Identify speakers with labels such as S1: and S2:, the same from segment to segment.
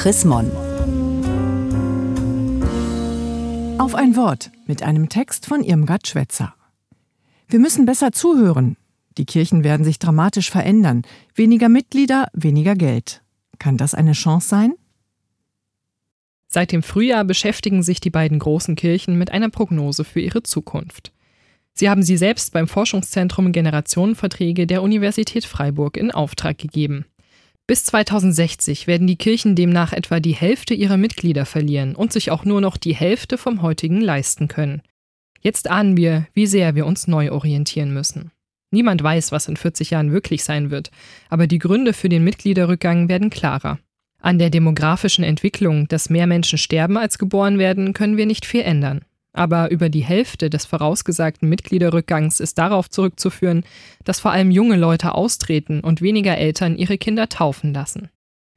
S1: Chris Mon.
S2: Auf ein Wort mit einem Text von Irmgard Schwetzer. Wir müssen besser zuhören. Die Kirchen werden sich dramatisch verändern. Weniger Mitglieder, weniger Geld. Kann das eine Chance sein?
S3: Seit dem Frühjahr beschäftigen sich die beiden großen Kirchen mit einer Prognose für ihre Zukunft. Sie haben sie selbst beim Forschungszentrum Generationenverträge der Universität Freiburg in Auftrag gegeben. Bis 2060 werden die Kirchen demnach etwa die Hälfte ihrer Mitglieder verlieren und sich auch nur noch die Hälfte vom heutigen leisten können. Jetzt ahnen wir, wie sehr wir uns neu orientieren müssen. Niemand weiß, was in 40 Jahren wirklich sein wird, aber die Gründe für den Mitgliederrückgang werden klarer. An der demografischen Entwicklung, dass mehr Menschen sterben als geboren werden, können wir nicht viel ändern. Aber über die Hälfte des vorausgesagten Mitgliederrückgangs ist darauf zurückzuführen, dass vor allem junge Leute austreten und weniger Eltern ihre Kinder taufen lassen.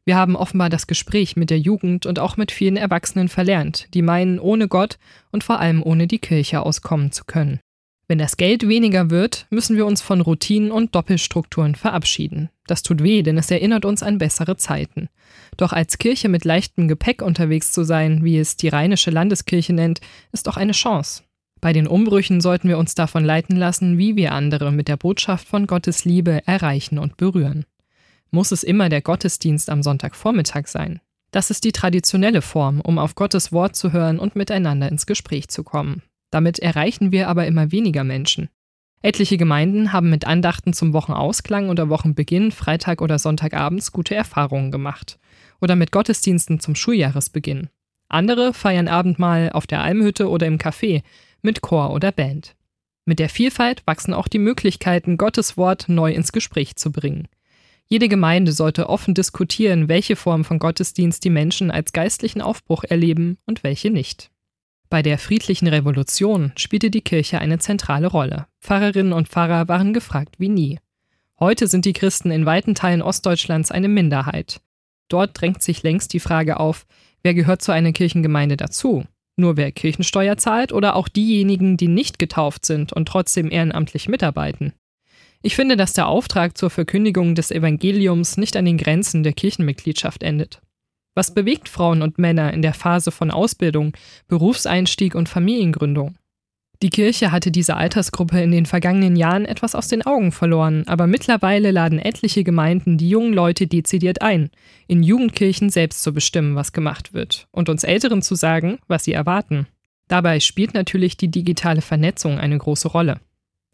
S3: Wir haben offenbar das Gespräch mit der Jugend und auch mit vielen Erwachsenen verlernt, die meinen, ohne Gott und vor allem ohne die Kirche auskommen zu können. Wenn das Geld weniger wird, müssen wir uns von Routinen und Doppelstrukturen verabschieden. Das tut weh, denn es erinnert uns an bessere Zeiten. Doch als Kirche mit leichtem Gepäck unterwegs zu sein, wie es die Rheinische Landeskirche nennt, ist doch eine Chance. Bei den Umbrüchen sollten wir uns davon leiten lassen, wie wir andere mit der Botschaft von Gottes Liebe erreichen und berühren. Muss es immer der Gottesdienst am Sonntagvormittag sein? Das ist die traditionelle Form, um auf Gottes Wort zu hören und miteinander ins Gespräch zu kommen. Damit erreichen wir aber immer weniger Menschen. Etliche Gemeinden haben mit Andachten zum Wochenausklang oder Wochenbeginn, Freitag oder Sonntagabends gute Erfahrungen gemacht. Oder mit Gottesdiensten zum Schuljahresbeginn. Andere feiern Abendmahl auf der Almhütte oder im Café mit Chor oder Band. Mit der Vielfalt wachsen auch die Möglichkeiten, Gottes Wort neu ins Gespräch zu bringen. Jede Gemeinde sollte offen diskutieren, welche Form von Gottesdienst die Menschen als geistlichen Aufbruch erleben und welche nicht. Bei der friedlichen Revolution spielte die Kirche eine zentrale Rolle. Pfarrerinnen und Pfarrer waren gefragt wie nie. Heute sind die Christen in weiten Teilen Ostdeutschlands eine Minderheit. Dort drängt sich längst die Frage auf, wer gehört zu einer Kirchengemeinde dazu? Nur wer Kirchensteuer zahlt oder auch diejenigen, die nicht getauft sind und trotzdem ehrenamtlich mitarbeiten? Ich finde, dass der Auftrag zur Verkündigung des Evangeliums nicht an den Grenzen der Kirchenmitgliedschaft endet. Was bewegt Frauen und Männer in der Phase von Ausbildung, Berufseinstieg und Familiengründung? Die Kirche hatte diese Altersgruppe in den vergangenen Jahren etwas aus den Augen verloren, aber mittlerweile laden etliche Gemeinden die jungen Leute dezidiert ein, in Jugendkirchen selbst zu bestimmen, was gemacht wird, und uns Älteren zu sagen, was sie erwarten. Dabei spielt natürlich die digitale Vernetzung eine große Rolle.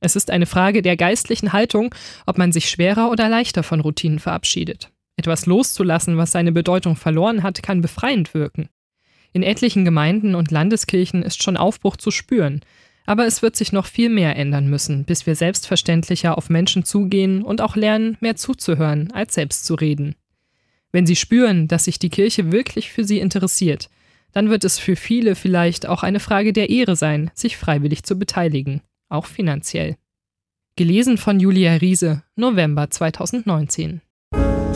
S3: Es ist eine Frage der geistlichen Haltung, ob man sich schwerer oder leichter von Routinen verabschiedet. Etwas loszulassen, was seine Bedeutung verloren hat, kann befreiend wirken. In etlichen Gemeinden und Landeskirchen ist schon Aufbruch zu spüren, aber es wird sich noch viel mehr ändern müssen, bis wir selbstverständlicher auf Menschen zugehen und auch lernen, mehr zuzuhören, als selbst zu reden. Wenn sie spüren, dass sich die Kirche wirklich für sie interessiert, dann wird es für viele vielleicht auch eine Frage der Ehre sein, sich freiwillig zu beteiligen, auch finanziell. Gelesen von Julia Riese, November 2019.